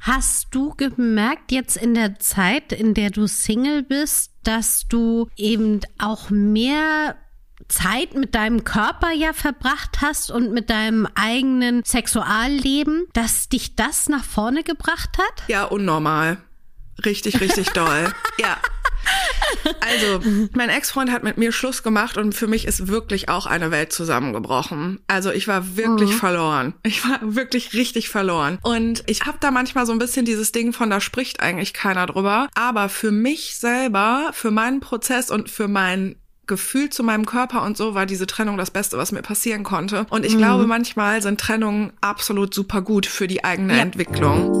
Hast du gemerkt jetzt in der Zeit, in der du Single bist, dass du eben auch mehr Zeit mit deinem Körper ja verbracht hast und mit deinem eigenen Sexualleben, dass dich das nach vorne gebracht hat? Ja, unnormal. Richtig, richtig doll. ja. Also, mein Ex-Freund hat mit mir Schluss gemacht und für mich ist wirklich auch eine Welt zusammengebrochen. Also, ich war wirklich mhm. verloren. Ich war wirklich richtig verloren. Und ich habe da manchmal so ein bisschen dieses Ding von, da spricht eigentlich keiner drüber. Aber für mich selber, für meinen Prozess und für mein Gefühl zu meinem Körper und so war diese Trennung das Beste, was mir passieren konnte. Und ich mhm. glaube, manchmal sind Trennungen absolut super gut für die eigene ja. Entwicklung.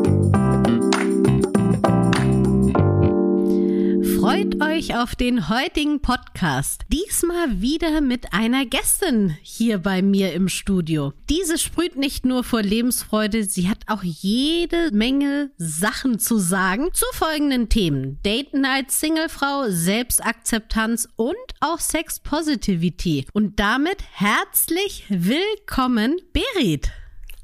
Freut euch auf den heutigen Podcast. Diesmal wieder mit einer Gästin hier bei mir im Studio. Diese sprüht nicht nur vor Lebensfreude, sie hat auch jede Menge Sachen zu sagen zu folgenden Themen. Date Night, Singlefrau, Selbstakzeptanz und auch Sex Positivity. Und damit herzlich willkommen, Berit.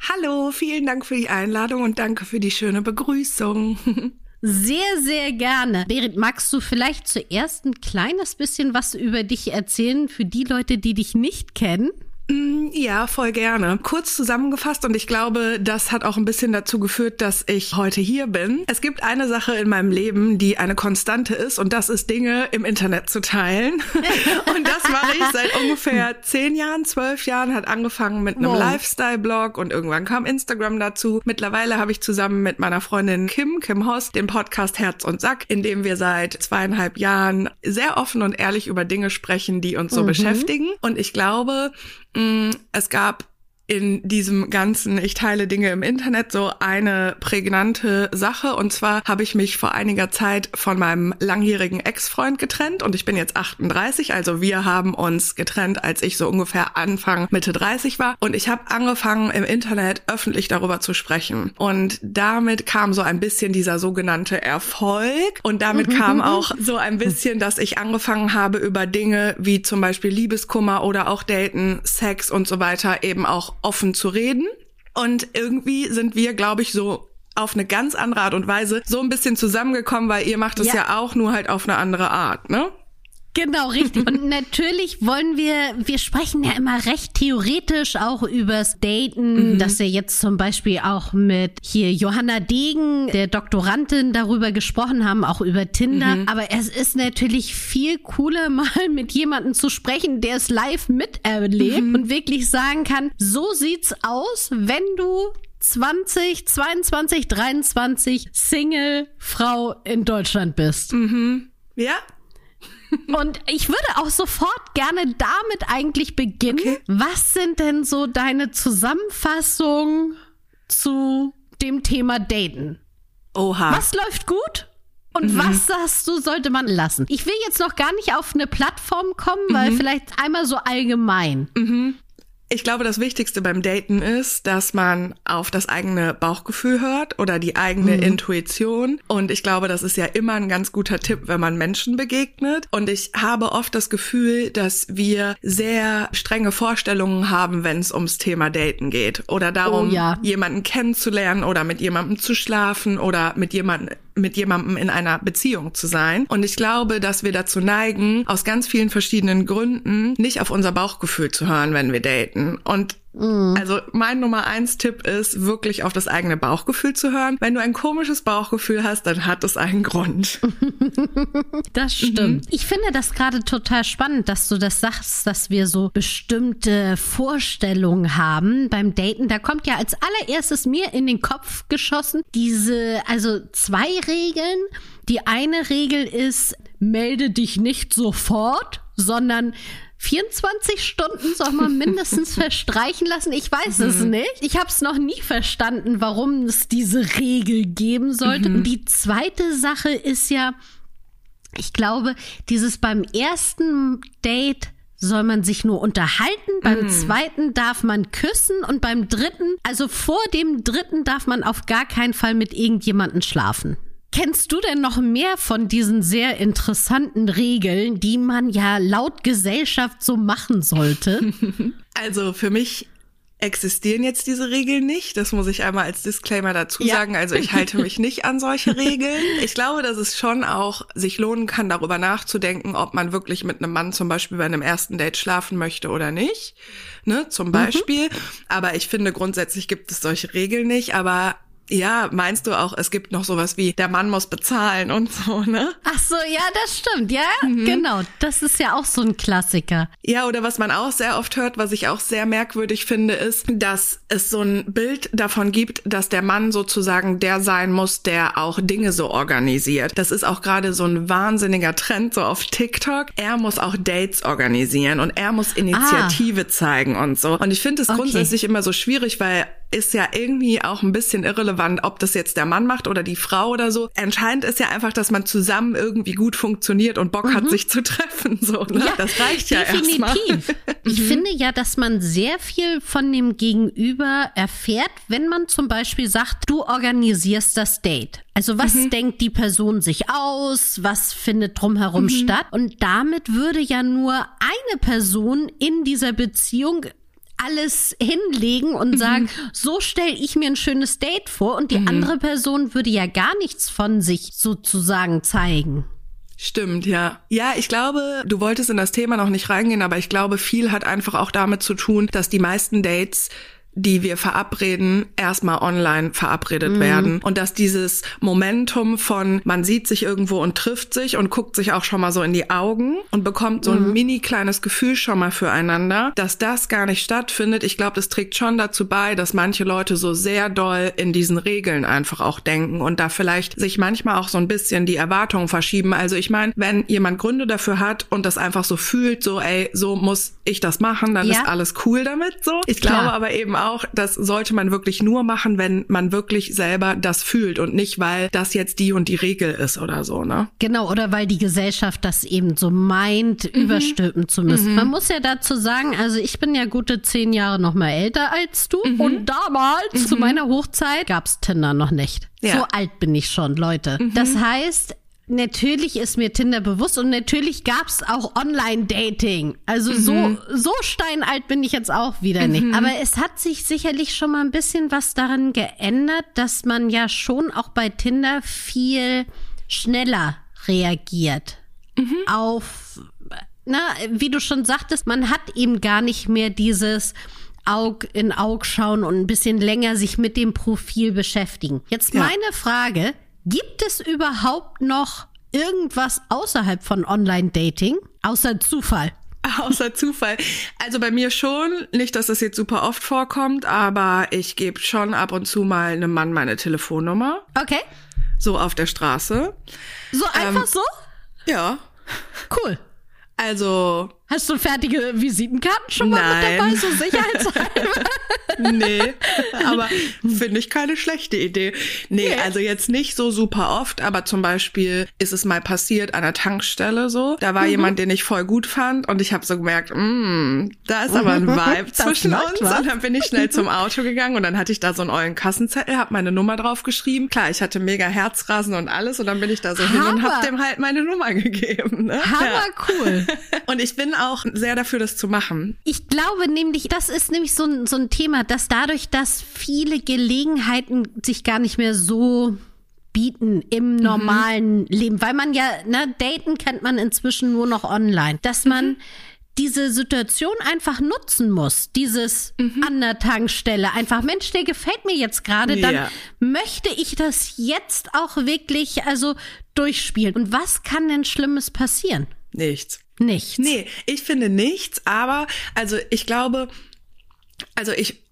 Hallo, vielen Dank für die Einladung und danke für die schöne Begrüßung. Sehr, sehr gerne. Berit, magst du vielleicht zuerst ein kleines bisschen was über dich erzählen für die Leute, die dich nicht kennen? Mm, ja, voll gerne. Kurz zusammengefasst und ich glaube, das hat auch ein bisschen dazu geführt, dass ich heute hier bin. Es gibt eine Sache in meinem Leben, die eine Konstante ist und das ist Dinge im Internet zu teilen. und das mache ich seit ungefähr zehn Jahren, zwölf Jahren, hat angefangen mit einem wow. Lifestyle-Blog und irgendwann kam Instagram dazu. Mittlerweile habe ich zusammen mit meiner Freundin Kim, Kim Host, den Podcast Herz und Sack, in dem wir seit zweieinhalb Jahren sehr offen und ehrlich über Dinge sprechen, die uns so mhm. beschäftigen. Und ich glaube, es gab in diesem ganzen Ich teile Dinge im Internet so eine prägnante Sache. Und zwar habe ich mich vor einiger Zeit von meinem langjährigen Ex-Freund getrennt und ich bin jetzt 38. Also wir haben uns getrennt, als ich so ungefähr Anfang, Mitte 30 war. Und ich habe angefangen im Internet öffentlich darüber zu sprechen. Und damit kam so ein bisschen dieser sogenannte Erfolg. Und damit kam auch so ein bisschen, dass ich angefangen habe über Dinge wie zum Beispiel Liebeskummer oder auch Daten, Sex und so weiter eben auch offen zu reden. Und irgendwie sind wir, glaube ich, so auf eine ganz andere Art und Weise so ein bisschen zusammengekommen, weil ihr macht es ja. ja auch nur halt auf eine andere Art, ne? Genau, richtig. Und natürlich wollen wir, wir sprechen ja immer recht theoretisch auch übers Daten, mhm. dass wir jetzt zum Beispiel auch mit hier Johanna Degen, der Doktorandin, darüber gesprochen haben, auch über Tinder. Mhm. Aber es ist natürlich viel cooler, mal mit jemandem zu sprechen, der es live miterlebt mhm. und wirklich sagen kann, so sieht's aus, wenn du 20, 22, 23 Single Frau in Deutschland bist. Mhm. Ja, und ich würde auch sofort gerne damit eigentlich beginnen. Okay. Was sind denn so deine Zusammenfassungen zu dem Thema Daten? Oha. Was läuft gut? Und mhm. was sagst du, sollte man lassen? Ich will jetzt noch gar nicht auf eine Plattform kommen, weil mhm. vielleicht einmal so allgemein. Mhm. Ich glaube, das Wichtigste beim Daten ist, dass man auf das eigene Bauchgefühl hört oder die eigene mhm. Intuition. Und ich glaube, das ist ja immer ein ganz guter Tipp, wenn man Menschen begegnet. Und ich habe oft das Gefühl, dass wir sehr strenge Vorstellungen haben, wenn es ums Thema Daten geht. Oder darum, oh, ja. jemanden kennenzulernen oder mit jemandem zu schlafen oder mit jemandem mit jemandem in einer Beziehung zu sein. Und ich glaube, dass wir dazu neigen, aus ganz vielen verschiedenen Gründen nicht auf unser Bauchgefühl zu hören, wenn wir daten. Und Mhm. Also mein Nummer eins Tipp ist, wirklich auf das eigene Bauchgefühl zu hören. Wenn du ein komisches Bauchgefühl hast, dann hat es einen Grund. das stimmt. Mhm. Ich finde das gerade total spannend, dass du das sagst, dass wir so bestimmte Vorstellungen haben beim Daten. Da kommt ja als allererstes mir in den Kopf geschossen diese, also zwei Regeln. Die eine Regel ist, melde dich nicht sofort, sondern 24 Stunden soll man mindestens verstreichen lassen. Ich weiß mhm. es nicht. Ich habe es noch nie verstanden, warum es diese Regel geben sollte. Mhm. Und die zweite Sache ist ja, ich glaube, dieses beim ersten Date soll man sich nur unterhalten, beim mm. zweiten darf man küssen und beim dritten, also vor dem dritten darf man auf gar keinen Fall mit irgendjemandem schlafen. Kennst du denn noch mehr von diesen sehr interessanten Regeln, die man ja laut Gesellschaft so machen sollte? Also für mich existieren jetzt diese Regeln nicht. Das muss ich einmal als Disclaimer dazu ja. sagen. Also ich halte mich nicht an solche Regeln. Ich glaube, dass es schon auch sich lohnen kann, darüber nachzudenken, ob man wirklich mit einem Mann zum Beispiel bei einem ersten Date schlafen möchte oder nicht. Ne, zum mhm. Beispiel. Mhm. Aber ich finde, grundsätzlich gibt es solche Regeln nicht. Aber ja, meinst du auch, es gibt noch sowas wie, der Mann muss bezahlen und so, ne? Ach so, ja, das stimmt, ja, mhm. genau. Das ist ja auch so ein Klassiker. Ja, oder was man auch sehr oft hört, was ich auch sehr merkwürdig finde, ist, dass es so ein Bild davon gibt, dass der Mann sozusagen der sein muss, der auch Dinge so organisiert. Das ist auch gerade so ein wahnsinniger Trend so auf TikTok. Er muss auch Dates organisieren und er muss Initiative ah. zeigen und so. Und ich finde es okay. grundsätzlich immer so schwierig, weil ist ja irgendwie auch ein bisschen irrelevant, ob das jetzt der Mann macht oder die Frau oder so. Entscheidend ist ja einfach, dass man zusammen irgendwie gut funktioniert und Bock mhm. hat, sich zu treffen. So, ne? Ja, das reicht ja definitiv. ich mhm. finde ja, dass man sehr viel von dem Gegenüber erfährt, wenn man zum Beispiel sagt, du organisierst das Date. Also was mhm. denkt die Person sich aus? Was findet drumherum mhm. statt? Und damit würde ja nur eine Person in dieser Beziehung alles hinlegen und mhm. sagen, so stelle ich mir ein schönes Date vor und die mhm. andere Person würde ja gar nichts von sich sozusagen zeigen. Stimmt, ja. Ja, ich glaube, du wolltest in das Thema noch nicht reingehen, aber ich glaube, viel hat einfach auch damit zu tun, dass die meisten Dates die wir verabreden, erstmal online verabredet mhm. werden. Und dass dieses Momentum von, man sieht sich irgendwo und trifft sich und guckt sich auch schon mal so in die Augen und bekommt so ein mhm. mini kleines Gefühl schon mal füreinander, dass das gar nicht stattfindet. Ich glaube, das trägt schon dazu bei, dass manche Leute so sehr doll in diesen Regeln einfach auch denken und da vielleicht sich manchmal auch so ein bisschen die Erwartungen verschieben. Also ich meine, wenn jemand Gründe dafür hat und das einfach so fühlt, so, ey, so muss ich das machen, dann ja. ist alles cool damit so. Ich Klar. glaube aber eben auch, auch, das sollte man wirklich nur machen, wenn man wirklich selber das fühlt und nicht, weil das jetzt die und die Regel ist oder so, ne? Genau, oder weil die Gesellschaft das eben so meint, mhm. überstülpen zu müssen. Mhm. Man muss ja dazu sagen, also ich bin ja gute zehn Jahre noch mal älter als du mhm. und damals, zu mhm. meiner Hochzeit, gab's Tinder noch nicht. Ja. So alt bin ich schon, Leute. Mhm. Das heißt, Natürlich ist mir Tinder bewusst und natürlich gab's auch Online-Dating. Also mhm. so, so steinalt bin ich jetzt auch wieder nicht. Mhm. Aber es hat sich sicherlich schon mal ein bisschen was daran geändert, dass man ja schon auch bei Tinder viel schneller reagiert mhm. auf, na, wie du schon sagtest, man hat eben gar nicht mehr dieses, Aug in Aug schauen und ein bisschen länger sich mit dem Profil beschäftigen. Jetzt ja. meine Frage, Gibt es überhaupt noch irgendwas außerhalb von Online-Dating? Außer Zufall? Außer Zufall. Also bei mir schon, nicht, dass das jetzt super oft vorkommt, aber ich gebe schon ab und zu mal einem Mann meine Telefonnummer. Okay. So auf der Straße. So einfach ähm, so? Ja. Cool. Also. Hast du fertige Visitenkarten schon mal Nein. mit dabei, so sicherheitshalber? nee, aber finde ich keine schlechte Idee. Nee, nee, also jetzt nicht so super oft, aber zum Beispiel ist es mal passiert an der Tankstelle so. Da war mhm. jemand, den ich voll gut fand und ich habe so gemerkt, mm, da ist aber ein Vibe zwischen uns. Was. Und dann bin ich schnell zum Auto gegangen und dann hatte ich da so einen ollen Kassenzettel, habe meine Nummer drauf geschrieben. Klar, ich hatte mega Herzrasen und alles und dann bin ich da so Hammer. hin und habe dem halt meine Nummer gegeben. Ne? Hammer ja. cool. Und ich bin auch sehr dafür, das zu machen. Ich glaube nämlich, das ist nämlich so ein, so ein Thema, dass dadurch, dass viele Gelegenheiten sich gar nicht mehr so bieten im mhm. normalen mhm. Leben, weil man ja, ne, daten kennt man inzwischen nur noch online, dass man mhm. diese Situation einfach nutzen muss, dieses mhm. an der Tankstelle. Einfach, Mensch, der gefällt mir jetzt gerade, dann ja. möchte ich das jetzt auch wirklich, also durchspielen. Und was kann denn Schlimmes passieren? Nichts. Nichts. Nee, ich finde nichts, aber also ich glaube, also ich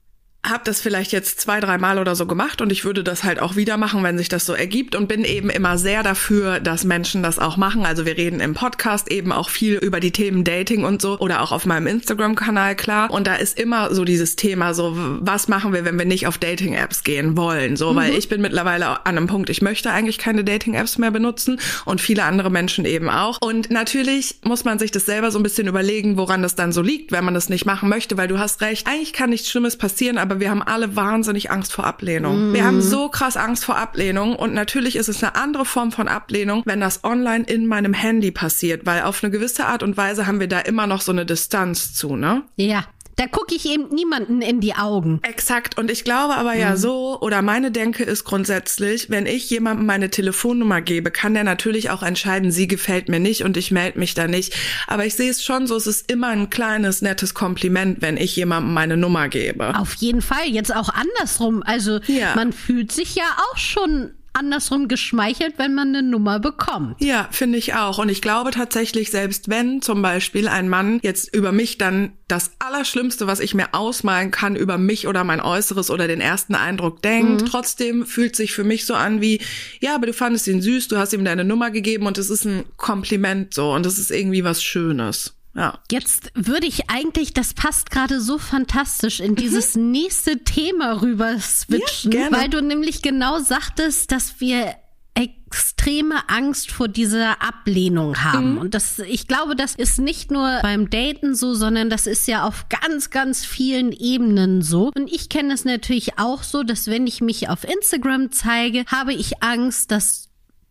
habe das vielleicht jetzt zwei, drei Mal oder so gemacht und ich würde das halt auch wieder machen, wenn sich das so ergibt und bin eben immer sehr dafür, dass Menschen das auch machen. Also wir reden im Podcast eben auch viel über die Themen Dating und so oder auch auf meinem Instagram-Kanal, klar. Und da ist immer so dieses Thema so, was machen wir, wenn wir nicht auf Dating-Apps gehen wollen? So, mhm. weil ich bin mittlerweile an einem Punkt, ich möchte eigentlich keine Dating-Apps mehr benutzen und viele andere Menschen eben auch. Und natürlich muss man sich das selber so ein bisschen überlegen, woran das dann so liegt, wenn man das nicht machen möchte, weil du hast recht, eigentlich kann nichts Schlimmes passieren, aber wir haben alle wahnsinnig Angst vor Ablehnung. Mhm. Wir haben so krass Angst vor Ablehnung und natürlich ist es eine andere Form von Ablehnung, wenn das online in meinem Handy passiert, weil auf eine gewisse Art und Weise haben wir da immer noch so eine Distanz zu, ne? Ja. Da gucke ich eben niemanden in die Augen. Exakt. Und ich glaube aber ja mhm. so, oder meine Denke ist grundsätzlich, wenn ich jemandem meine Telefonnummer gebe, kann der natürlich auch entscheiden, sie gefällt mir nicht und ich melde mich da nicht. Aber ich sehe es schon so, es ist immer ein kleines, nettes Kompliment, wenn ich jemandem meine Nummer gebe. Auf jeden Fall. Jetzt auch andersrum. Also ja. man fühlt sich ja auch schon andersrum geschmeichelt, wenn man eine Nummer bekommt. Ja, finde ich auch. Und ich glaube tatsächlich, selbst wenn zum Beispiel ein Mann jetzt über mich dann das Allerschlimmste, was ich mir ausmalen kann, über mich oder mein Äußeres oder den ersten Eindruck denkt, mhm. trotzdem fühlt sich für mich so an wie, ja, aber du fandest ihn süß, du hast ihm deine Nummer gegeben und es ist ein Kompliment so und es ist irgendwie was Schönes. Ja. Jetzt würde ich eigentlich, das passt gerade so fantastisch in dieses mhm. nächste Thema rüber switchen, ja, weil du nämlich genau sagtest, dass wir extreme Angst vor dieser Ablehnung haben. Mhm. Und das, ich glaube, das ist nicht nur beim Daten so, sondern das ist ja auf ganz, ganz vielen Ebenen so. Und ich kenne es natürlich auch so, dass wenn ich mich auf Instagram zeige, habe ich Angst, dass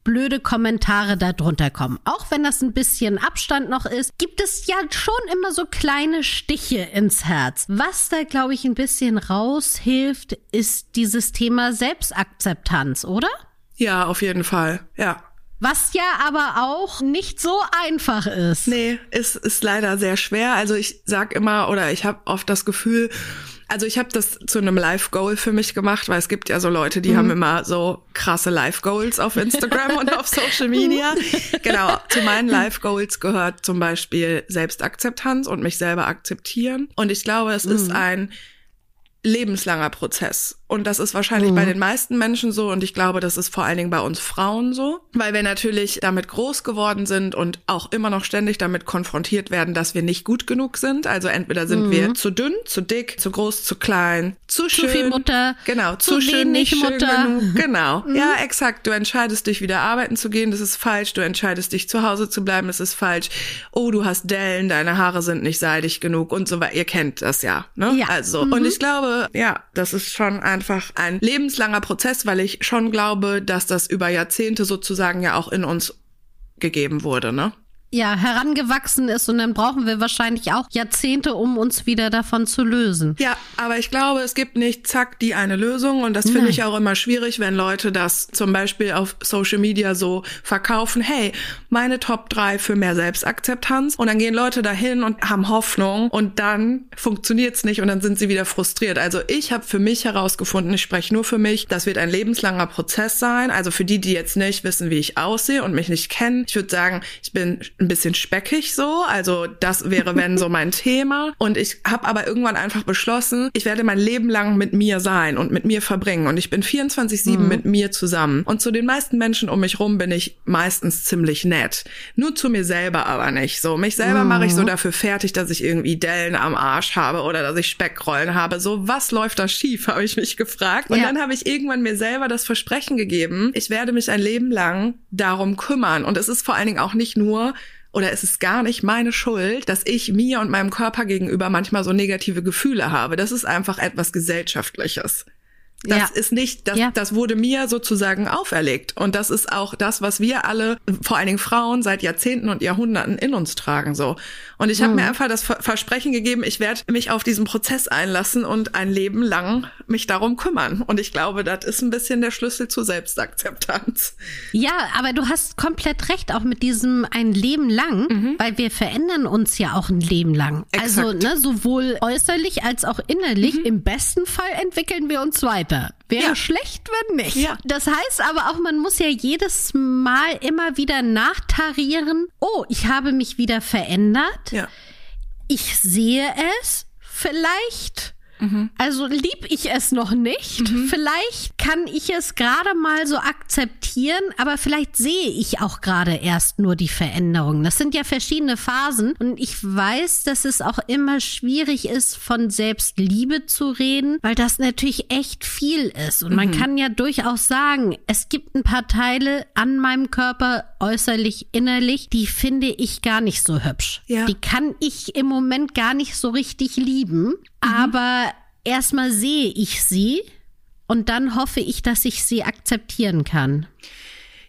blöde Kommentare darunter kommen. Auch wenn das ein bisschen Abstand noch ist, gibt es ja schon immer so kleine Stiche ins Herz. Was da, glaube ich, ein bisschen raushilft, ist dieses Thema Selbstakzeptanz, oder? Ja, auf jeden Fall. Ja. Was ja aber auch nicht so einfach ist. Nee, ist, ist leider sehr schwer. Also ich sag immer oder ich habe oft das Gefühl, also ich habe das zu einem Live-Goal für mich gemacht, weil es gibt ja so Leute, die mhm. haben immer so krasse Live-Goals auf Instagram und auf Social Media. Genau, zu meinen Live-Goals gehört zum Beispiel Selbstakzeptanz und mich selber akzeptieren. Und ich glaube, es mhm. ist ein lebenslanger Prozess. Und das ist wahrscheinlich mhm. bei den meisten Menschen so und ich glaube, das ist vor allen Dingen bei uns Frauen so, weil wir natürlich damit groß geworden sind und auch immer noch ständig damit konfrontiert werden, dass wir nicht gut genug sind. Also entweder sind mhm. wir zu dünn, zu dick, zu groß, zu klein, zu, schön. Zu viel Mutter. Genau, zu, zu schön, nicht Mutter. Genug. Genau. Mhm. Ja, exakt. Du entscheidest dich wieder arbeiten zu gehen, das ist falsch. Du entscheidest dich zu Hause zu bleiben, das ist falsch. Oh, du hast Dellen, deine Haare sind nicht seidig genug und so weiter. Ihr kennt das ja, ne? Ja. Also, und mhm. ich glaube, ja, das ist schon ein einfach ein lebenslanger Prozess, weil ich schon glaube, dass das über Jahrzehnte sozusagen ja auch in uns gegeben wurde, ne? Ja, herangewachsen ist und dann brauchen wir wahrscheinlich auch Jahrzehnte, um uns wieder davon zu lösen. Ja, aber ich glaube, es gibt nicht zack die eine Lösung und das finde ich auch immer schwierig, wenn Leute das zum Beispiel auf Social Media so verkaufen. Hey, meine Top 3 für mehr Selbstakzeptanz und dann gehen Leute dahin und haben Hoffnung und dann funktioniert's nicht und dann sind sie wieder frustriert. Also ich habe für mich herausgefunden, ich spreche nur für mich, das wird ein lebenslanger Prozess sein. Also für die, die jetzt nicht wissen, wie ich aussehe und mich nicht kennen, ich würde sagen, ich bin ein bisschen speckig so. Also das wäre, wenn so mein Thema. Und ich habe aber irgendwann einfach beschlossen, ich werde mein Leben lang mit mir sein und mit mir verbringen. Und ich bin 24-7 mhm. mit mir zusammen. Und zu den meisten Menschen um mich rum bin ich meistens ziemlich nett. Nur zu mir selber aber nicht. So, mich selber mhm. mache ich so dafür fertig, dass ich irgendwie Dellen am Arsch habe oder dass ich Speckrollen habe. So, was läuft da schief, habe ich mich gefragt. Und ja. dann habe ich irgendwann mir selber das Versprechen gegeben, ich werde mich ein Leben lang darum kümmern. Und es ist vor allen Dingen auch nicht nur oder ist es gar nicht meine Schuld, dass ich mir und meinem Körper gegenüber manchmal so negative Gefühle habe? Das ist einfach etwas Gesellschaftliches. Das ja. ist nicht, das, ja. das wurde mir sozusagen auferlegt. Und das ist auch das, was wir alle, vor allen Dingen Frauen, seit Jahrzehnten und Jahrhunderten in uns tragen, so. Und ich habe mhm. mir einfach das Versprechen gegeben, ich werde mich auf diesen Prozess einlassen und ein Leben lang mich darum kümmern. Und ich glaube, das ist ein bisschen der Schlüssel zur Selbstakzeptanz. Ja, aber du hast komplett recht, auch mit diesem ein Leben lang, mhm. weil wir verändern uns ja auch ein Leben lang. Also, Exakt. Also, ne, sowohl äußerlich als auch innerlich. Mhm. Im besten Fall entwickeln wir uns weiter. Wäre ja. schlecht, wenn nicht. Ja. Das heißt aber auch, man muss ja jedes Mal immer wieder nachtarieren. Oh, ich habe mich wieder verändert. Ja. Ich sehe es. Vielleicht Mhm. Also lieb ich es noch nicht. Mhm. Vielleicht kann ich es gerade mal so akzeptieren, aber vielleicht sehe ich auch gerade erst nur die Veränderung. Das sind ja verschiedene Phasen und ich weiß, dass es auch immer schwierig ist, von Selbstliebe zu reden, weil das natürlich echt viel ist. Und man mhm. kann ja durchaus sagen, es gibt ein paar Teile an meinem Körper, äußerlich, innerlich, die finde ich gar nicht so hübsch. Ja. Die kann ich im Moment gar nicht so richtig lieben. Mhm. Aber erstmal sehe ich sie und dann hoffe ich, dass ich sie akzeptieren kann.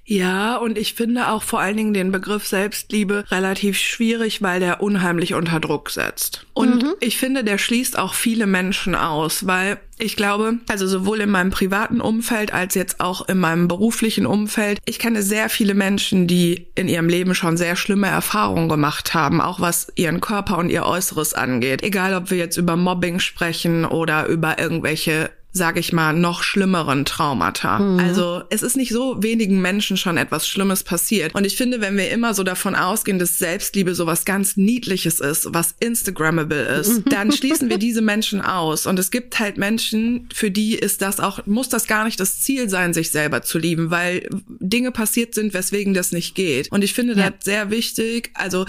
Ja, und ich finde auch vor allen Dingen den Begriff Selbstliebe relativ schwierig, weil der unheimlich unter Druck setzt. Und mhm. ich finde, der schließt auch viele Menschen aus, weil ich glaube, also sowohl in meinem privaten Umfeld als jetzt auch in meinem beruflichen Umfeld, ich kenne sehr viele Menschen, die in ihrem Leben schon sehr schlimme Erfahrungen gemacht haben, auch was ihren Körper und ihr Äußeres angeht. Egal, ob wir jetzt über Mobbing sprechen oder über irgendwelche sage ich mal, noch schlimmeren Traumata. Mhm. Also es ist nicht so wenigen Menschen schon etwas Schlimmes passiert. Und ich finde, wenn wir immer so davon ausgehen, dass Selbstliebe so was ganz Niedliches ist, was Instagrammable ist, mhm. dann schließen wir diese Menschen aus. Und es gibt halt Menschen, für die ist das auch, muss das gar nicht das Ziel sein, sich selber zu lieben, weil Dinge passiert sind, weswegen das nicht geht. Und ich finde ja. das sehr wichtig. Also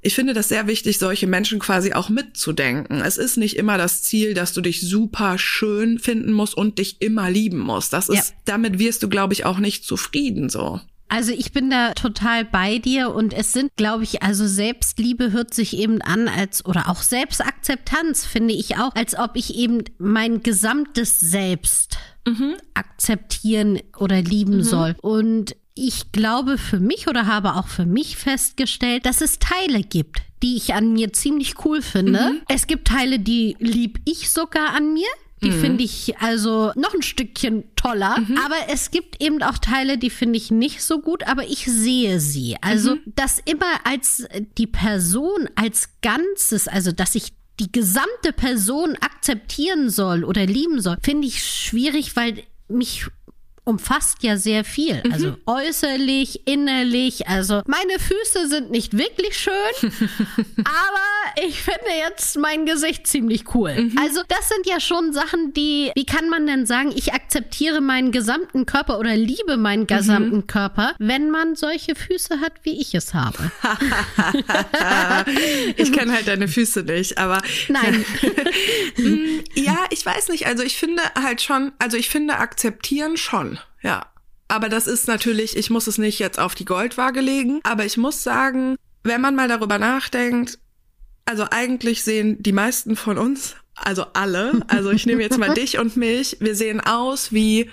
ich finde das sehr wichtig, solche Menschen quasi auch mitzudenken. Es ist nicht immer das Ziel, dass du dich super schön finden musst und dich immer lieben musst. Das ist, ja. damit wirst du, glaube ich, auch nicht zufrieden so. Also ich bin da total bei dir und es sind, glaube ich, also Selbstliebe hört sich eben an als oder auch Selbstakzeptanz finde ich auch, als ob ich eben mein gesamtes Selbst mhm. akzeptieren oder lieben mhm. soll. Und ich glaube für mich oder habe auch für mich festgestellt, dass es Teile gibt, die ich an mir ziemlich cool finde. Mhm. Es gibt Teile, die lieb ich sogar an mir. Die mhm. finde ich also noch ein Stückchen toller. Mhm. Aber es gibt eben auch Teile, die finde ich nicht so gut, aber ich sehe sie. Also mhm. das immer als die Person als Ganzes, also dass ich die gesamte Person akzeptieren soll oder lieben soll, finde ich schwierig, weil mich umfasst ja sehr viel. Mhm. Also äußerlich, innerlich. Also meine Füße sind nicht wirklich schön, aber ich finde jetzt mein Gesicht ziemlich cool. Mhm. Also das sind ja schon Sachen, die, wie kann man denn sagen, ich akzeptiere meinen gesamten Körper oder liebe meinen mhm. gesamten mhm. Körper, wenn man solche Füße hat, wie ich es habe. ich kenne halt deine Füße nicht, aber. Nein. Mm, ja, ich weiß nicht. Also ich finde halt schon, also ich finde akzeptieren schon ja. Aber das ist natürlich, ich muss es nicht jetzt auf die Goldwaage legen, aber ich muss sagen, wenn man mal darüber nachdenkt, also eigentlich sehen die meisten von uns, also alle, also ich nehme jetzt mal dich und mich, wir sehen aus wie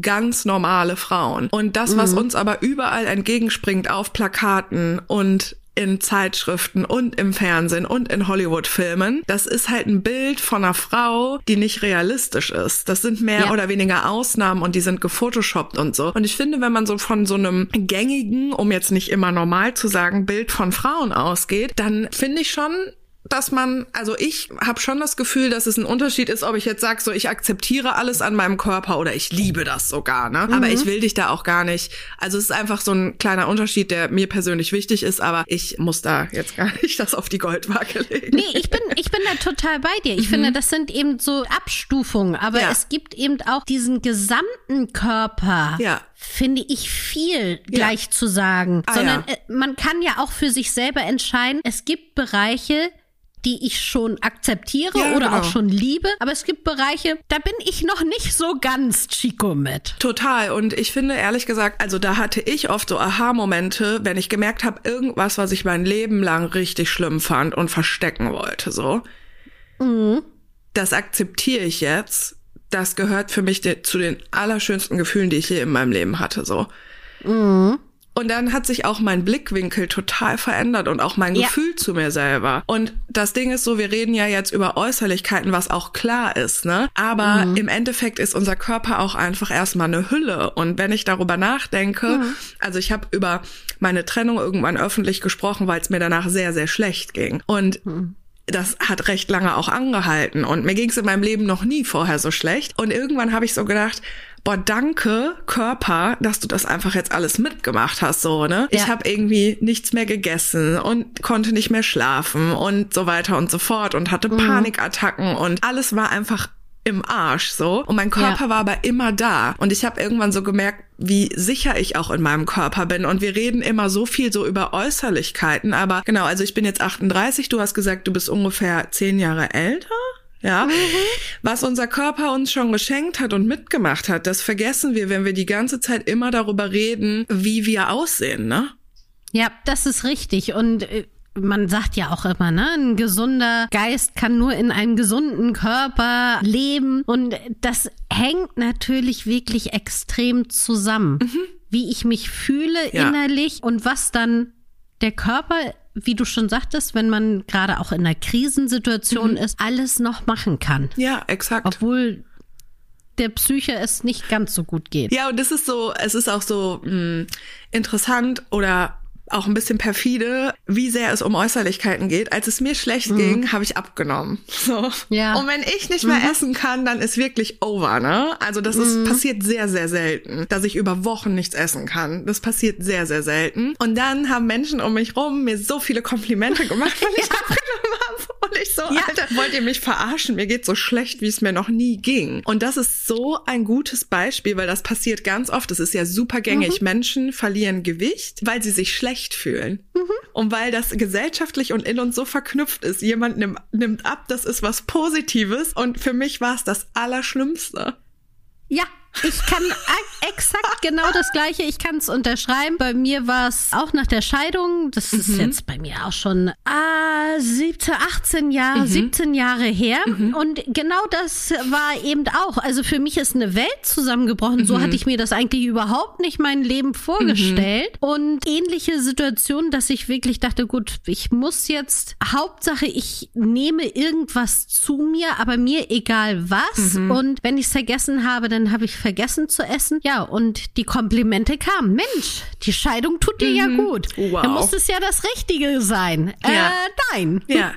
ganz normale Frauen. Und das, was mhm. uns aber überall entgegenspringt auf Plakaten und in Zeitschriften und im Fernsehen und in Hollywood-Filmen. Das ist halt ein Bild von einer Frau, die nicht realistisch ist. Das sind mehr ja. oder weniger Ausnahmen und die sind gefotoshoppt und so. Und ich finde, wenn man so von so einem gängigen, um jetzt nicht immer normal zu sagen, Bild von Frauen ausgeht, dann finde ich schon, dass man, also ich habe schon das Gefühl, dass es ein Unterschied ist, ob ich jetzt sage, so ich akzeptiere alles an meinem Körper oder ich liebe das sogar, ne? Mhm. Aber ich will dich da auch gar nicht. Also es ist einfach so ein kleiner Unterschied, der mir persönlich wichtig ist, aber ich muss da jetzt gar nicht das auf die Goldwaage legen. Nee, ich bin, ich bin da total bei dir. Ich mhm. finde, das sind eben so Abstufungen, aber ja. es gibt eben auch diesen gesamten Körper. Ja finde ich viel gleich ja. zu sagen, ah, sondern ja. Äh, man kann ja auch für sich selber entscheiden, es gibt Bereiche, die ich schon akzeptiere ja, oder genau. auch schon liebe. Aber es gibt Bereiche, da bin ich noch nicht so ganz Chico mit. Total. Und ich finde ehrlich gesagt, also da hatte ich oft so Aha-Momente, wenn ich gemerkt habe, irgendwas, was ich mein Leben lang richtig schlimm fand und verstecken wollte, so. Mhm. Das akzeptiere ich jetzt. Das gehört für mich zu den allerschönsten Gefühlen, die ich je in meinem Leben hatte, so. Mhm. Und dann hat sich auch mein Blickwinkel total verändert und auch mein ja. Gefühl zu mir selber. Und das Ding ist so, wir reden ja jetzt über Äußerlichkeiten, was auch klar ist, ne? Aber mhm. im Endeffekt ist unser Körper auch einfach erstmal eine Hülle. Und wenn ich darüber nachdenke, mhm. also ich habe über meine Trennung irgendwann öffentlich gesprochen, weil es mir danach sehr, sehr schlecht ging. Und mhm das hat recht lange auch angehalten und mir ging es in meinem Leben noch nie vorher so schlecht. Und irgendwann habe ich so gedacht, boah, danke Körper, dass du das einfach jetzt alles mitgemacht hast, so, ne? Ja. Ich habe irgendwie nichts mehr gegessen und konnte nicht mehr schlafen und so weiter und so fort und hatte Panikattacken und alles war einfach im Arsch so und mein Körper Ja. war aber immer da und ich habe irgendwann so gemerkt, wie sicher ich auch in meinem Körper bin und wir reden immer so viel so über Äußerlichkeiten, aber genau, also ich bin jetzt 38, du hast gesagt, du bist ungefähr zehn Jahre älter. Ja, was unser Körper uns schon geschenkt hat und mitgemacht hat, das vergessen wir, wenn wir die ganze Zeit immer darüber reden, wie wir aussehen, ne? Ja, das ist richtig. Und äh, man sagt ja auch immer, ne, ein gesunder Geist kann nur in einem gesunden Körper leben. Und das hängt natürlich wirklich extrem zusammen. Wie ich mich fühle Ja. innerlich und was dann der Körper, wie du schon sagtest, wenn man gerade auch in einer Krisensituation ist, alles noch machen kann. Ja, exakt. Obwohl der Psyche es nicht ganz so gut geht. Ja, und das ist so, es ist auch so mh, interessant oder auch ein bisschen perfide, wie sehr es um Äußerlichkeiten geht. Als es mir schlecht ging, habe ich abgenommen. So. Ja. Und wenn ich nicht mehr essen kann, dann ist wirklich over, ne? Also das ist passiert sehr, sehr selten, dass ich über Wochen nichts essen kann. Das passiert sehr, sehr selten. Und dann haben Menschen um mich rum mir so viele Komplimente gemacht, wenn ich abgenommen ich so, Alter, wollt ihr mich verarschen? Mir geht so schlecht, wie es mir noch nie ging. Und das ist so ein gutes Beispiel, weil das passiert ganz oft. Das ist ja super gängig. Menschen verlieren Gewicht, weil sie sich schlecht fühlen. Und weil das gesellschaftlich und in uns so verknüpft ist. Jemand nimmt, nimmt ab, das ist was Positives. Und für mich war es das Allerschlimmste. Ja, ich kann exakt genau das Gleiche. Ich kann es unterschreiben. Bei mir war es auch nach der Scheidung. Das ist jetzt bei mir auch schon ah, 17, 18 Jahre, 17 Jahre her. Und genau das war eben auch. Also für mich ist eine Welt zusammengebrochen. So hatte ich mir das eigentlich überhaupt nicht mein Leben vorgestellt. Und ähnliche Situationen, dass ich wirklich dachte, gut, ich muss jetzt, Hauptsache, ich nehme irgendwas zu mir, aber mir egal was. Und wenn ich es vergessen habe, dann habe ich vergessen zu essen. Ja, und die Komplimente kamen. Mensch, die Scheidung tut dir ja gut. Wow. Dann muss es ja das Richtige sein. Ja. Äh, nein. Ja.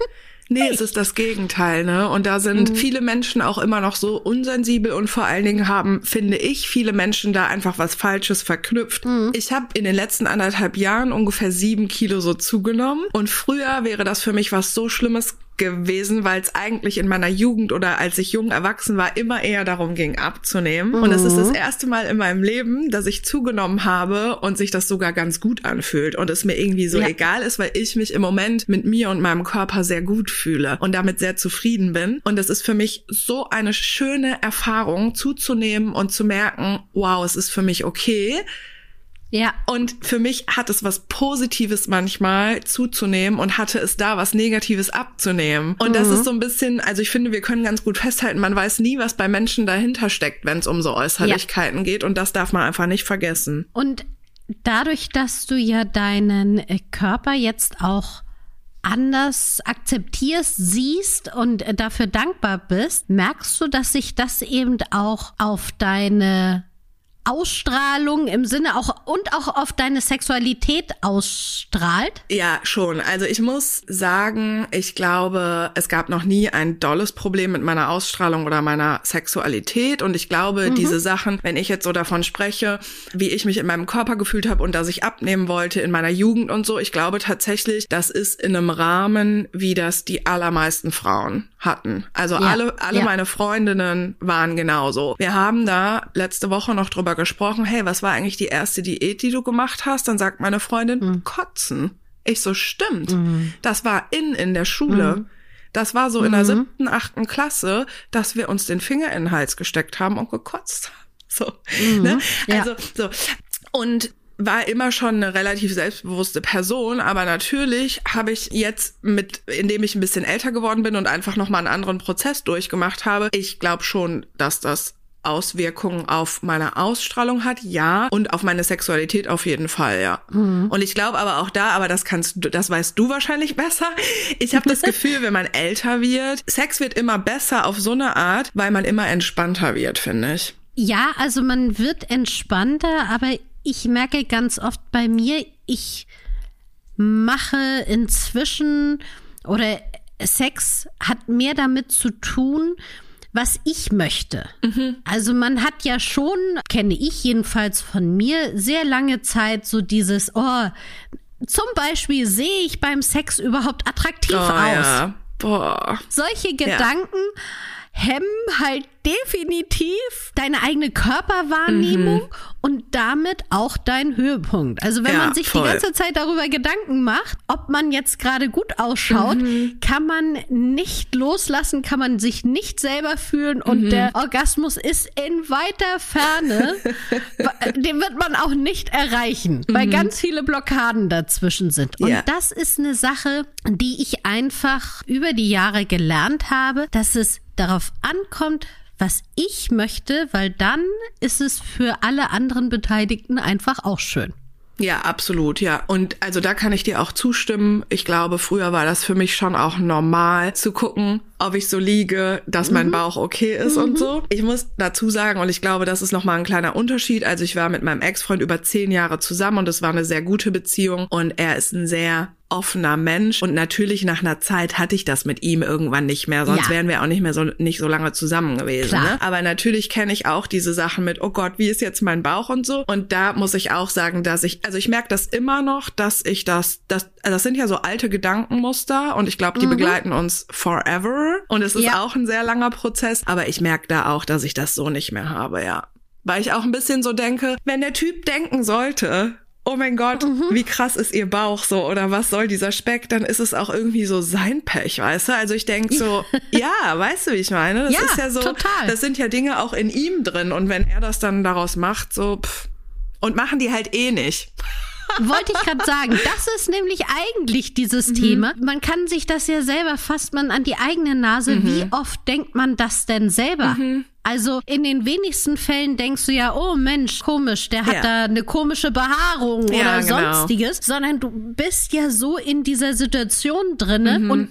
Nee, es ist das Gegenteil, ne? Und da sind viele Menschen auch immer noch so unsensibel und vor allen Dingen haben, finde ich, viele Menschen da einfach was Falsches verknüpft. Ich habe in den letzten anderthalb Jahren ungefähr sieben Kilo so zugenommen und früher wäre das für mich was so Schlimmes gewesen, weil es eigentlich in meiner Jugend oder als ich jung erwachsen war, immer eher darum ging, abzunehmen. Und es ist das erste Mal in meinem Leben, dass ich zugenommen habe und sich das sogar ganz gut anfühlt und es mir irgendwie so Ja. egal ist, weil ich mich im Moment mit mir und meinem Körper sehr gut fühle und damit sehr zufrieden bin. Und es ist für mich so eine schöne Erfahrung, zuzunehmen und zu merken, wow, es ist für mich okay. Ja. Und für mich hat es was Positives manchmal zuzunehmen und hatte es da was Negatives abzunehmen. Und das ist so ein bisschen, also ich finde, wir können ganz gut festhalten, man weiß nie, was bei Menschen dahinter steckt, wenn es um so Äußerlichkeiten geht. Und das darf man einfach nicht vergessen. Und dadurch, dass du ja deinen äh, Körper jetzt auch anders akzeptierst, siehst und äh, dafür dankbar bist, merkst du, dass sich das eben auch auf deine Ausstrahlung im Sinne auch und auch auf deine Sexualität ausstrahlt? Ja, schon. Also ich muss sagen, ich glaube, es gab noch nie ein dolles Problem mit meiner Ausstrahlung oder meiner Sexualität. Und ich glaube, diese Sachen, wenn ich jetzt so davon spreche, wie ich mich in meinem Körper gefühlt habe und dass ich abnehmen wollte in meiner Jugend und so, ich glaube tatsächlich, das ist in einem Rahmen, wie das die allermeisten Frauen hatten. Also Ja, alle, alle ja. meine Freundinnen waren genauso. Wir haben da letzte Woche noch drüber gesprochen, hey, was war eigentlich die erste Diät, die du gemacht hast? Dann sagt meine Freundin, Mhm. kotzen. Ich so, stimmt. Das war in in der Schule. Das war so in der siebten, achten Klasse, dass wir uns den Finger in den Hals gesteckt haben und gekotzt haben. So, ne? Ja. Also, so. Und war immer schon eine relativ selbstbewusste Person, aber natürlich habe ich jetzt mit, indem ich ein bisschen älter geworden bin und einfach noch mal einen anderen Prozess durchgemacht habe, ich glaube schon, dass das Auswirkungen auf meine Ausstrahlung hat, ja, und auf meine Sexualität auf jeden Fall, ja. Und ich glaube aber auch da, aber das kannst du, das weißt du wahrscheinlich besser. Ich habe das Gefühl, wenn man älter wird, Sex wird immer besser auf so eine Art, weil man immer entspannter wird, finde ich. Ja, also man wird entspannter, aber ich merke ganz oft bei mir, ich mache inzwischen oder Sex hat mehr damit zu tun, was ich möchte. Mhm. Also man hat ja schon, kenne ich jedenfalls von mir, sehr lange Zeit so dieses, oh, zum Beispiel sehe ich beim Sex überhaupt attraktiv oh, aus. Ja. Boah. Solche Gedanken ja. hemmen halt definitiv deine eigene Körperwahrnehmung mhm. und damit auch dein Höhepunkt. Also wenn ja, man sich voll. die ganze Zeit darüber Gedanken macht, ob man jetzt gerade gut ausschaut, mhm. kann man nicht loslassen, kann man sich nicht selber fühlen und mhm. der Orgasmus ist in weiter Ferne. Den wird man auch nicht erreichen, weil mhm. ganz viele Blockaden dazwischen sind. Und ja. das ist eine Sache, die ich einfach über die Jahre gelernt habe, dass es darauf ankommt, was ich möchte, weil dann ist es für alle anderen Beteiligten einfach auch schön. Ja, absolut, ja. Und also da kann ich dir auch zustimmen. Ich glaube, früher war das für mich schon auch normal zu gucken, ob ich so liege, dass mein mhm. Bauch okay ist mhm. und so. Ich muss dazu sagen, und ich glaube, das ist nochmal ein kleiner Unterschied. Also ich war mit meinem Ex-Freund über zehn Jahre zusammen und es war eine sehr gute Beziehung und er ist ein sehr offener Mensch und natürlich nach einer Zeit hatte ich das mit ihm irgendwann nicht mehr, sonst ja. wären wir auch nicht mehr so nicht so lange zusammen gewesen. Ne? Aber natürlich kenne ich auch diese Sachen mit, oh Gott, wie ist jetzt mein Bauch und so. Und da muss ich auch sagen, dass ich, also ich merke das immer noch, dass ich das, das, also das sind ja so alte Gedankenmuster und ich glaube, die mhm. begleiten uns forever. Und es ist ja. auch ein sehr langer Prozess, aber ich merke da auch, dass ich das so nicht mehr habe, ja. Weil ich auch ein bisschen so denke, wenn der Typ denken sollte, oh mein Gott, mhm. wie krass ist ihr Bauch so oder was soll dieser Speck, dann ist es auch irgendwie so sein Pech, weißt du? Also ich denke so, ja, weißt du, wie ich meine? Das ja, ist ja so, total. das sind ja Dinge auch in ihm drin und wenn er das dann daraus macht, so pff, und machen die halt eh nicht. Wollte ich gerade sagen, das ist nämlich eigentlich dieses mhm. Thema. Man kann sich das ja selber fasst man an die eigene Nase. Mhm. Wie oft denkt man das denn selber? Mhm. Also in den wenigsten Fällen denkst du ja, oh Mensch, komisch, der hat ja. da eine komische Behaarung ja, oder genau. sonstiges, sondern du bist ja so in dieser Situation drinne mhm. und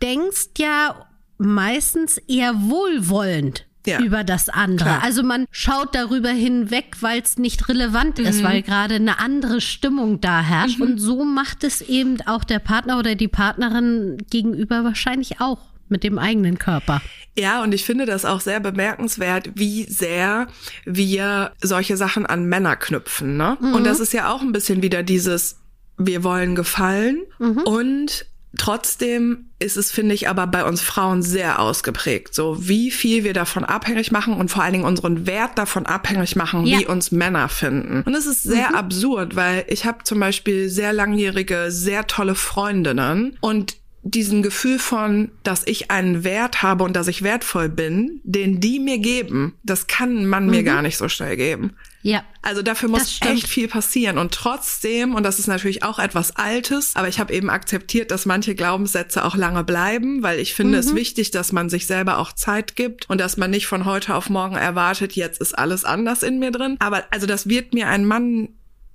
denkst ja meistens eher wohlwollend. Ja. über das andere. Klar. Also man schaut darüber hinweg, weil es nicht relevant mhm. ist, weil gerade eine andere Stimmung da herrscht. Mhm. Und so macht es eben auch der Partner oder die Partnerin gegenüber wahrscheinlich auch mit dem eigenen Körper. Ja, und ich finde das auch sehr bemerkenswert, wie sehr wir solche Sachen an Männer knüpfen. Ne? Mhm. Und das ist ja auch ein bisschen wieder dieses, wir wollen gefallen mhm. und Trotzdem ist es, finde ich, aber bei uns Frauen sehr ausgeprägt. So wie viel wir davon abhängig machen und vor allen Dingen unseren Wert davon abhängig machen, ja. wie uns Männer finden. Und es ist sehr mhm. absurd, weil ich habe zum Beispiel sehr langjährige, sehr tolle Freundinnen und diesen Gefühl von, dass ich einen Wert habe und dass ich wertvoll bin, den die mir geben, das kann man mhm. mir gar nicht so schnell geben. Ja. Also dafür muss echt viel passieren. Und trotzdem, und das ist natürlich auch etwas Altes, aber ich habe eben akzeptiert, dass manche Glaubenssätze auch lange bleiben, weil ich finde mhm. es wichtig, dass man sich selber auch Zeit gibt und dass man nicht von heute auf morgen erwartet, jetzt ist alles anders in mir drin. Aber also das wird mir ein Mann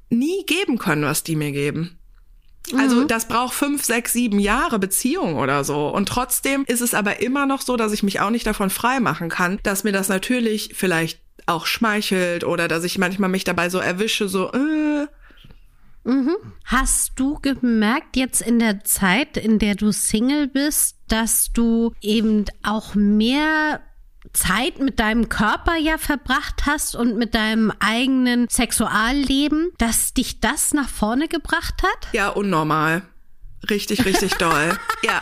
nie geben können, was die mir geben. Also mhm. das braucht fünf, sechs, sieben Jahre Beziehung oder so. Und trotzdem ist es aber immer noch so, dass ich mich auch nicht davon frei machen kann, dass mir das natürlich vielleicht auch schmeichelt oder dass ich manchmal mich dabei so erwische, so, äh, Mhm. Hast du gemerkt jetzt in der Zeit, in der du Single bist, dass du eben auch mehr Zeit mit deinem Körper ja verbracht hast und mit deinem eigenen Sexualleben, dass dich das nach vorne gebracht hat? Ja, unnormal. Richtig, richtig doll. ja.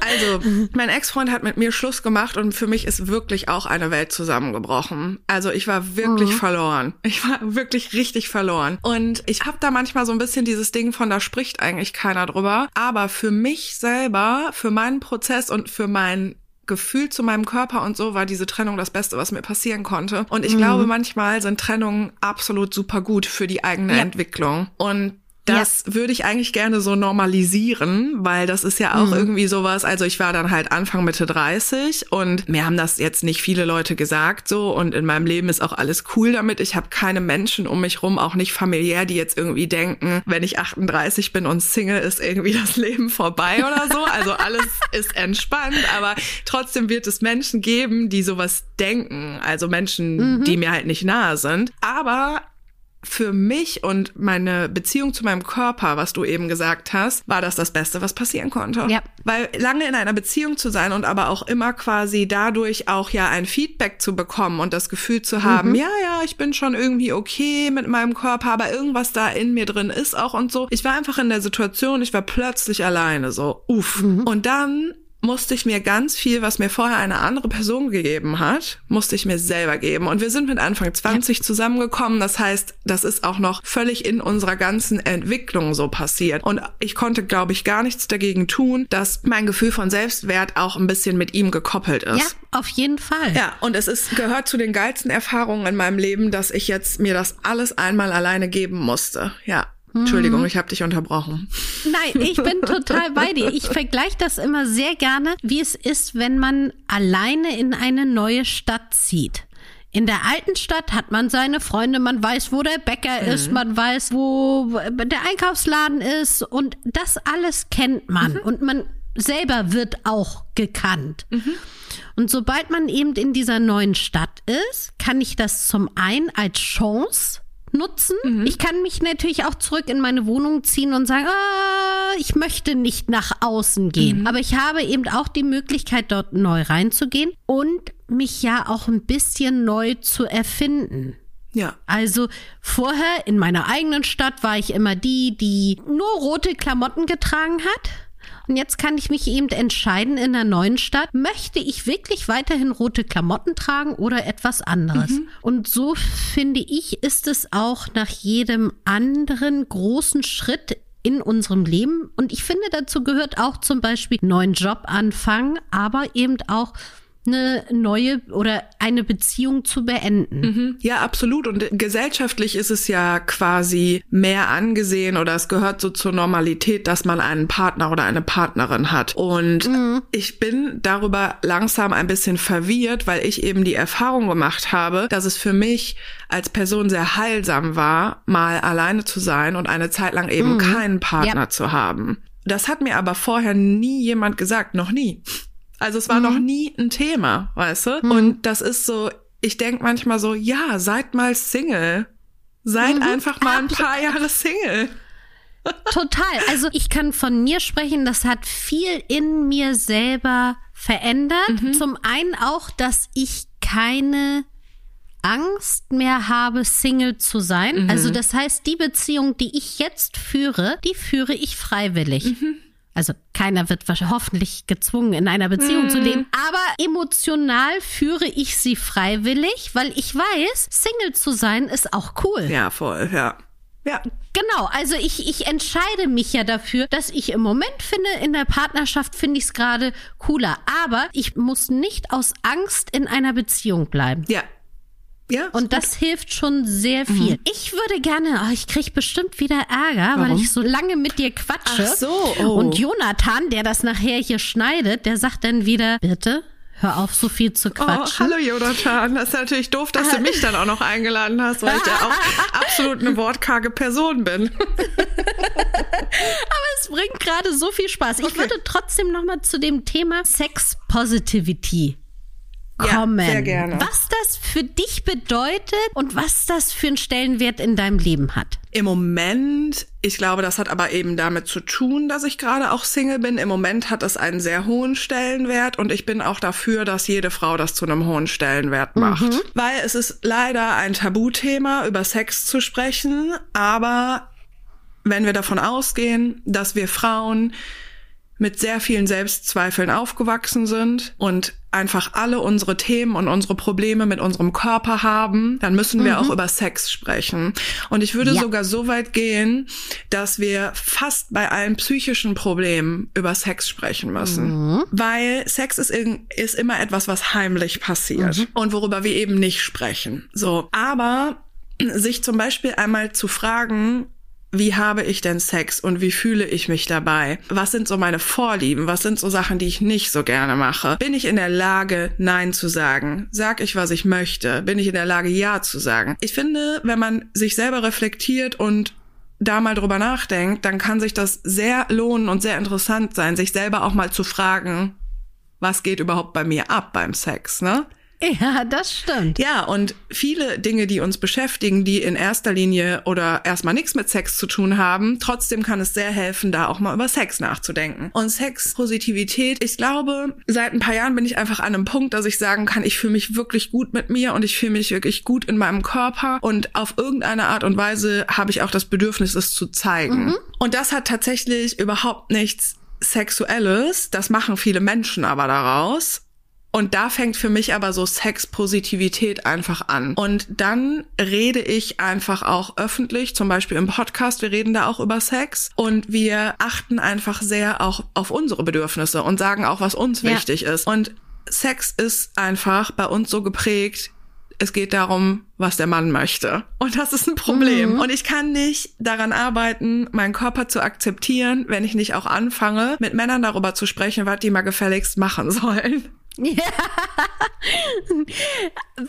Also, mein Ex-Freund hat mit mir Schluss gemacht und für mich ist wirklich auch eine Welt zusammengebrochen. Also, ich war wirklich mhm. verloren. Ich war wirklich richtig verloren. Und ich habe da manchmal so ein bisschen dieses Ding von, da spricht eigentlich keiner drüber. Aber für mich selber, für meinen Prozess und für mein Gefühl zu meinem Körper und so war diese Trennung das Beste, was mir passieren konnte. Und ich mhm. glaube, manchmal sind Trennungen absolut super gut für die eigene ja. Entwicklung. Und das ja. würde ich eigentlich gerne so normalisieren, weil das ist ja auch mhm. irgendwie sowas. Also ich war dann halt Anfang Mitte 30 und mir haben das jetzt nicht viele Leute gesagt so und in meinem Leben ist auch alles cool damit. Ich habe keine Menschen um mich rum, auch nicht familiär, die jetzt irgendwie denken, wenn ich 38 bin und Single ist irgendwie das Leben vorbei oder so. Also alles ist entspannt, aber trotzdem wird es Menschen geben, die sowas denken. Also Menschen, mhm. die mir halt nicht nahe sind. Aber für mich und meine Beziehung zu meinem Körper, was du eben gesagt hast, war das das Beste, was passieren konnte. Ja. Weil lange in einer Beziehung zu sein und aber auch immer quasi dadurch auch ja ein Feedback zu bekommen und das Gefühl zu haben, mhm. ja, ja, ich bin schon irgendwie okay mit meinem Körper, aber irgendwas da in mir drin ist auch und so. Ich war einfach in der Situation, ich war plötzlich alleine, so, uff. Mhm. Und dann musste ich mir ganz viel, was mir vorher eine andere Person gegeben hat, musste ich mir selber geben. Und wir sind mit Anfang 20 ja. zusammengekommen. Das heißt, das ist auch noch völlig in unserer ganzen Entwicklung so passiert. Und ich konnte, glaube ich, gar nichts dagegen tun, dass mein Gefühl von Selbstwert auch ein bisschen mit ihm gekoppelt ist. Ja, auf jeden Fall. Ja, und es ist, gehört zu den geilsten Erfahrungen in meinem Leben, dass ich jetzt mir das alles einmal alleine geben musste. Ja. Entschuldigung, mhm. ich habe dich unterbrochen. Nein, ich bin total bei dir. Ich vergleiche das immer sehr gerne, wie es ist, wenn man alleine in eine neue Stadt zieht. In der alten Stadt hat man seine Freunde, man weiß, wo der Bäcker mhm. ist, man weiß, wo der Einkaufsladen ist und das alles kennt man mhm. und man selber wird auch gekannt. Mhm. Und sobald man eben in dieser neuen Stadt ist, kann ich das zum einen als Chance nutzen. Mhm. Ich kann mich natürlich auch zurück in meine Wohnung ziehen und sagen, ah, ich möchte nicht nach außen gehen. Mhm. Aber ich habe eben auch die Möglichkeit, dort neu reinzugehen und mich ja auch ein bisschen neu zu erfinden. Ja. Also vorher in meiner eigenen Stadt war ich immer die, die nur rote Klamotten getragen hat und jetzt kann ich mich eben entscheiden in der neuen Stadt, möchte ich wirklich weiterhin rote Klamotten tragen oder etwas anderes? Mhm. Und so finde ich, ist es auch nach jedem anderen großen Schritt in unserem Leben. Und ich finde, dazu gehört auch zum Beispiel neuen Job anfangen, aber eben auch eine neue oder eine Beziehung zu beenden. Mhm. Ja, absolut. Und gesellschaftlich ist es ja quasi mehr angesehen oder es gehört so zur Normalität, dass man einen Partner oder eine Partnerin hat. Und mhm. ich bin darüber langsam ein bisschen verwirrt, weil ich eben die Erfahrung gemacht habe, dass es für mich als Person sehr heilsam war, mal alleine zu sein und eine Zeit lang eben mhm. keinen Partner ja. zu haben. Das hat mir aber vorher nie jemand gesagt, noch nie. Also es war mhm. noch nie ein Thema, weißt du? Mhm. Und das ist so, ich denk manchmal so, ja, seid mal Single. Seid mhm. einfach mal ein paar Jahre Single. Total. Also ich kann von mir sprechen, das hat viel in mir selber verändert. Mhm. Zum einen auch, dass ich keine Angst mehr habe, Single zu sein. Mhm. Also das heißt, die Beziehung, die ich jetzt führe, die führe ich freiwillig. Mhm. Also keiner wird hoffentlich gezwungen, in einer Beziehung mhm. zu leben. Aber emotional führe ich sie freiwillig, weil ich weiß, Single zu sein ist auch cool. Ja, voll, ja. Ja. Genau, also ich, ich entscheide mich ja dafür, dass ich im Moment finde, in der Partnerschaft finde ich es gerade cooler. Aber ich muss nicht aus Angst in einer Beziehung bleiben. Ja, ja, und das hilft schon sehr viel. Mhm. Ich würde gerne, oh, ich krieg bestimmt wieder Ärger, Warum? weil ich so lange mit dir quatsche. Ach so. Oh. Und Jonathan, der das nachher hier schneidet, der sagt dann wieder, bitte, Hör auf, so viel zu oh, quatschen. Oh, hallo Jonathan. Das ist natürlich doof, dass du mich dann auch noch eingeladen hast, weil ich ja auch absolut eine wortkarge Person bin. Aber es bringt gerade so viel Spaß. Ich würde trotzdem noch mal zu dem Thema Sex Positivity kommen. Ja, sehr gerne. Was das für dich bedeutet und was das für einen Stellenwert in deinem Leben hat. Im Moment, ich glaube, das hat aber eben damit zu tun, dass ich gerade auch Single bin. Im Moment hat es einen sehr hohen Stellenwert und ich bin auch dafür, dass jede Frau das zu einem hohen Stellenwert macht. Mhm. Weil es ist leider ein Tabuthema, über Sex zu sprechen, aber wenn wir davon ausgehen, dass wir Frauen mit sehr vielen Selbstzweifeln aufgewachsen sind und einfach alle unsere Themen und unsere Probleme mit unserem Körper haben, dann müssen wir mhm. auch über Sex sprechen. Und ich würde ja. sogar so weit gehen, dass wir fast bei allen psychischen Problemen über Sex sprechen müssen. Mhm. Weil Sex ist, ist immer etwas, was heimlich passiert mhm. und worüber wir eben nicht sprechen. So. Aber sich zum Beispiel einmal zu fragen, wie habe ich denn Sex und wie fühle ich mich dabei? Was sind so meine Vorlieben? Was sind so Sachen, die ich nicht so gerne mache? Bin ich in der Lage, Nein zu sagen? Sag ich, was ich möchte? Bin ich in der Lage, Ja zu sagen? Ich finde, wenn man sich selber reflektiert und da mal drüber nachdenkt, dann kann sich das sehr lohnen und sehr interessant sein, sich selber auch mal zu fragen, was geht überhaupt bei mir ab beim Sex, ne? Ja, das stimmt. Ja, und viele Dinge, die uns beschäftigen, die in erster Linie oder erstmal nichts mit Sex zu tun haben, trotzdem kann es sehr helfen, da auch mal über Sex nachzudenken. Und Sexpositivität, ich glaube, seit ein paar Jahren bin ich einfach an einem Punkt, dass ich sagen kann, ich fühle mich wirklich gut mit mir und ich fühle mich wirklich gut in meinem Körper und auf irgendeine Art und Weise habe ich auch das Bedürfnis, es zu zeigen. Mhm. Und das hat tatsächlich überhaupt nichts Sexuelles, das machen viele Menschen aber daraus. Und da fängt für mich aber so Sexpositivität einfach an. Und dann rede ich einfach auch öffentlich, zum Beispiel im Podcast, wir reden da auch über Sex und wir achten einfach sehr auch auf unsere Bedürfnisse und sagen auch, was uns ja. wichtig ist. Und Sex ist einfach bei uns so geprägt, es geht darum, was der Mann möchte. Und das ist ein Problem. Mhm. Und ich kann nicht daran arbeiten, meinen Körper zu akzeptieren, wenn ich nicht auch anfange, mit Männern darüber zu sprechen, was die mal gefälligst machen sollen. Ja,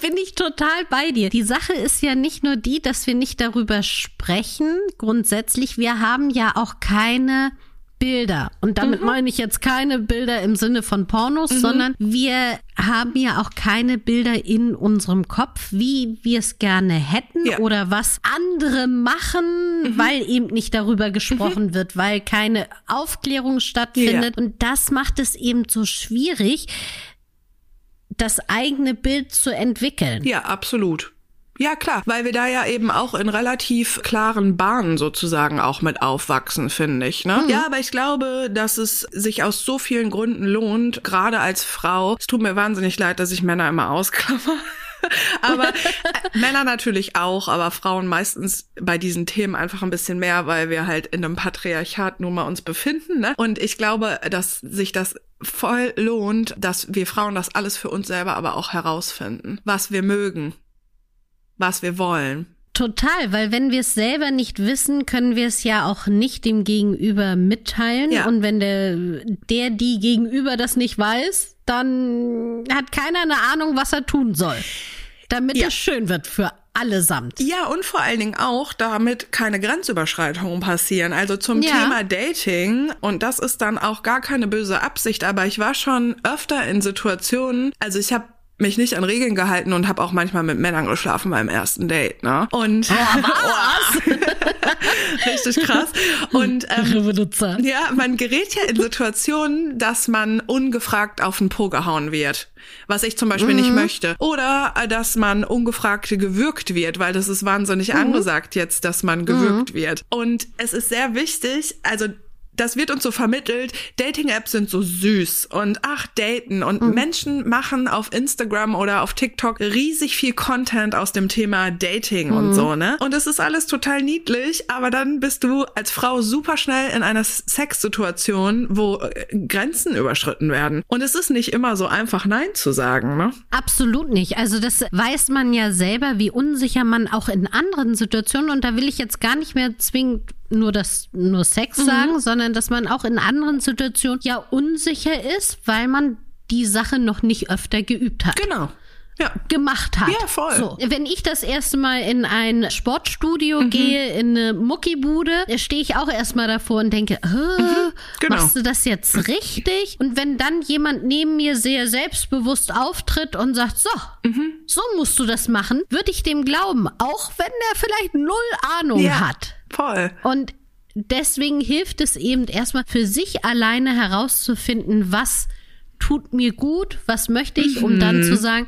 bin ich total bei dir. Die Sache ist ja nicht nur die, dass wir nicht darüber sprechen. Grundsätzlich, wir haben ja auch keine Bilder. Und damit mhm. meine ich jetzt keine Bilder im Sinne von Pornos, mhm. sondern wir haben ja auch keine Bilder in unserem Kopf, wie wir es gerne hätten ja. oder was andere machen, mhm. weil eben nicht darüber gesprochen mhm. wird, weil keine Aufklärung stattfindet. Ja. Und das macht es eben so schwierig, das eigene Bild zu entwickeln. Ja, absolut. Ja, klar, weil wir da ja eben auch in relativ klaren Bahnen sozusagen auch mit aufwachsen, finde ich. Ne? Mhm. Ja, aber ich glaube, dass es sich aus so vielen Gründen lohnt, gerade als Frau. Es tut mir wahnsinnig leid, dass ich Männer immer ausklammer. aber äh, Männer natürlich auch, aber Frauen meistens bei diesen Themen einfach ein bisschen mehr, weil wir halt in einem Patriarchat nun mal uns befinden. Ne? Und ich glaube, dass sich das voll lohnt, dass wir Frauen das alles für uns selber aber auch herausfinden, was wir mögen was wir wollen. Total, weil wenn wir es selber nicht wissen, können wir es ja auch nicht dem Gegenüber mitteilen. Ja. Und wenn der, der, die Gegenüber das nicht weiß, dann hat keiner eine Ahnung, was er tun soll. Damit ja. es schön wird für allesamt. Ja, und vor allen Dingen auch, damit keine Grenzüberschreitungen passieren. Also zum ja. Thema Dating, und das ist dann auch gar keine böse Absicht, aber ich war schon öfter in Situationen, also ich habe mich nicht an Regeln gehalten und habe auch manchmal mit Männern geschlafen beim ersten Date, ne? Und oh, was? richtig krass. Und ähm, ja, man gerät ja in Situationen, dass man ungefragt auf den Po gehauen wird, was ich zum Beispiel mhm. nicht möchte, oder äh, dass man ungefragt gewürgt wird, weil das ist wahnsinnig mhm. angesagt jetzt, dass man gewürgt mhm. wird. Und es ist sehr wichtig, also das wird uns so vermittelt, Dating-Apps sind so süß und ach, daten. Und mhm. Menschen machen auf Instagram oder auf TikTok riesig viel Content aus dem Thema Dating mhm. und so, ne? Und es ist alles total niedlich, aber dann bist du als Frau super schnell in einer Sexsituation, wo äh, Grenzen überschritten werden. Und es ist nicht immer so einfach, Nein zu sagen, ne? Absolut nicht. Also das weiß man ja selber, wie unsicher man auch in anderen Situationen, und da will ich jetzt gar nicht mehr zwingend nur das nur Sex mhm. sagen, sondern dass man auch in anderen Situationen ja unsicher ist, weil man die Sache noch nicht öfter geübt hat. Genau ja. gemacht hat. Ja, voll. So, wenn ich das erste Mal in ein Sportstudio mhm. gehe, in eine Muckibude, stehe ich auch erstmal davor und denke, mhm. genau. machst du das jetzt richtig? Und wenn dann jemand neben mir sehr selbstbewusst auftritt und sagt, so, mhm. so musst du das machen, würde ich dem glauben, auch wenn er vielleicht null Ahnung ja, hat. Voll. Und deswegen hilft es eben erstmal für sich alleine herauszufinden, was tut mir gut, was möchte ich, um dann mhm. zu sagen,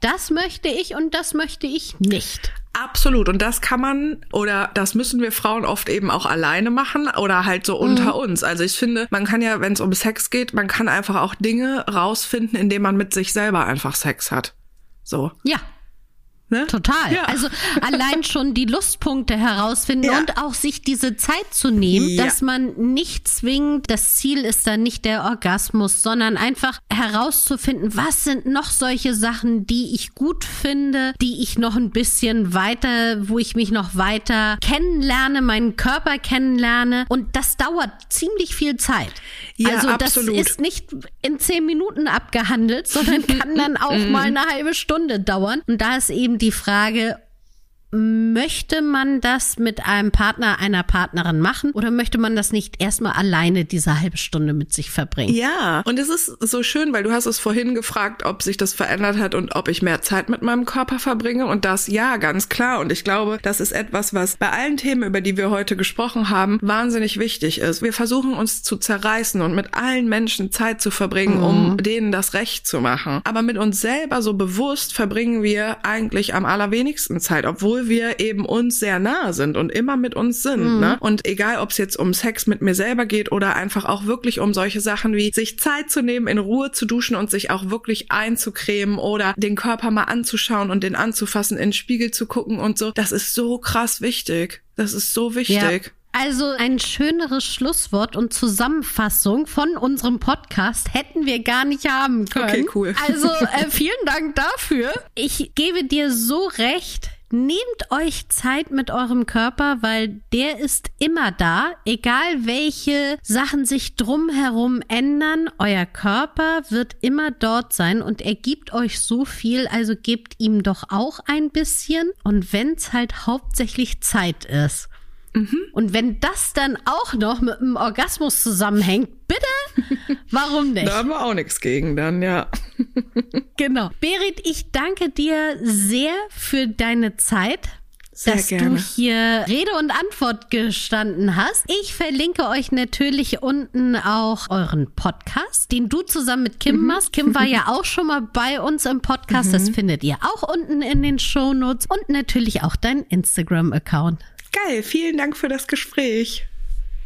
das möchte ich und das möchte ich nicht. Absolut. Und das kann man oder das müssen wir Frauen oft eben auch alleine machen oder halt so unter mhm. uns. Also ich finde, man kann ja, wenn es um Sex geht, man kann einfach auch Dinge rausfinden, indem man mit sich selber einfach Sex hat. So. Ja, Ne? Total. Ja. Also allein schon die Lustpunkte herausfinden ja. und auch sich diese Zeit zu nehmen, ja. dass man nicht zwingend, das Ziel ist dann nicht der Orgasmus, sondern einfach herauszufinden, was sind noch solche Sachen, die ich gut finde, die ich noch ein bisschen weiter, wo ich mich noch weiter kennenlerne, meinen Körper kennenlerne. Und das dauert ziemlich viel Zeit. Ja, also das absolut. ist nicht in zehn Minuten abgehandelt, sondern kann dann auch mal eine halbe Stunde dauern. Und da ist eben die Frage, möchte man das mit einem Partner, einer Partnerin machen oder möchte man das nicht erstmal alleine diese halbe Stunde mit sich verbringen? Ja, und es ist so schön, weil du hast es vorhin gefragt, ob sich das verändert hat und ob ich mehr Zeit mit meinem Körper verbringe und das ja, ganz klar. Und ich glaube, das ist etwas, was bei allen Themen, über die wir heute gesprochen haben, wahnsinnig wichtig ist. Wir versuchen uns zu zerreißen und mit allen Menschen Zeit zu verbringen, mhm. um denen das Recht zu machen. Aber mit uns selber so bewusst verbringen wir eigentlich am allerwenigsten Zeit, obwohl wir eben uns sehr nahe sind und immer mit uns sind. Mhm. Ne? Und egal, ob es jetzt um Sex mit mir selber geht oder einfach auch wirklich um solche Sachen wie sich Zeit zu nehmen, in Ruhe zu duschen und sich auch wirklich einzucremen oder den Körper mal anzuschauen und den anzufassen, in den Spiegel zu gucken und so, das ist so krass wichtig. Das ist so wichtig. Ja. Also ein schöneres Schlusswort und Zusammenfassung von unserem Podcast hätten wir gar nicht haben können. Okay, cool. Also äh, vielen Dank dafür. Ich gebe dir so recht. Nehmt euch Zeit mit eurem Körper, weil der ist immer da, egal welche Sachen sich drumherum ändern. Euer Körper wird immer dort sein und er gibt euch so viel, also gebt ihm doch auch ein bisschen. Und wenn es halt hauptsächlich Zeit ist. Mhm. Und wenn das dann auch noch mit einem Orgasmus zusammenhängt, bitte, warum nicht? da haben wir auch nichts gegen dann, ja. genau. Berit, ich danke dir sehr für deine Zeit. Sehr dass gerne. du hier Rede und Antwort gestanden hast. Ich verlinke euch natürlich unten auch euren Podcast, den du zusammen mit Kim mhm. machst. Kim war ja auch schon mal bei uns im Podcast. Mhm. Das findet ihr auch unten in den Shownotes und natürlich auch deinen Instagram-Account. Geil, vielen Dank für das Gespräch.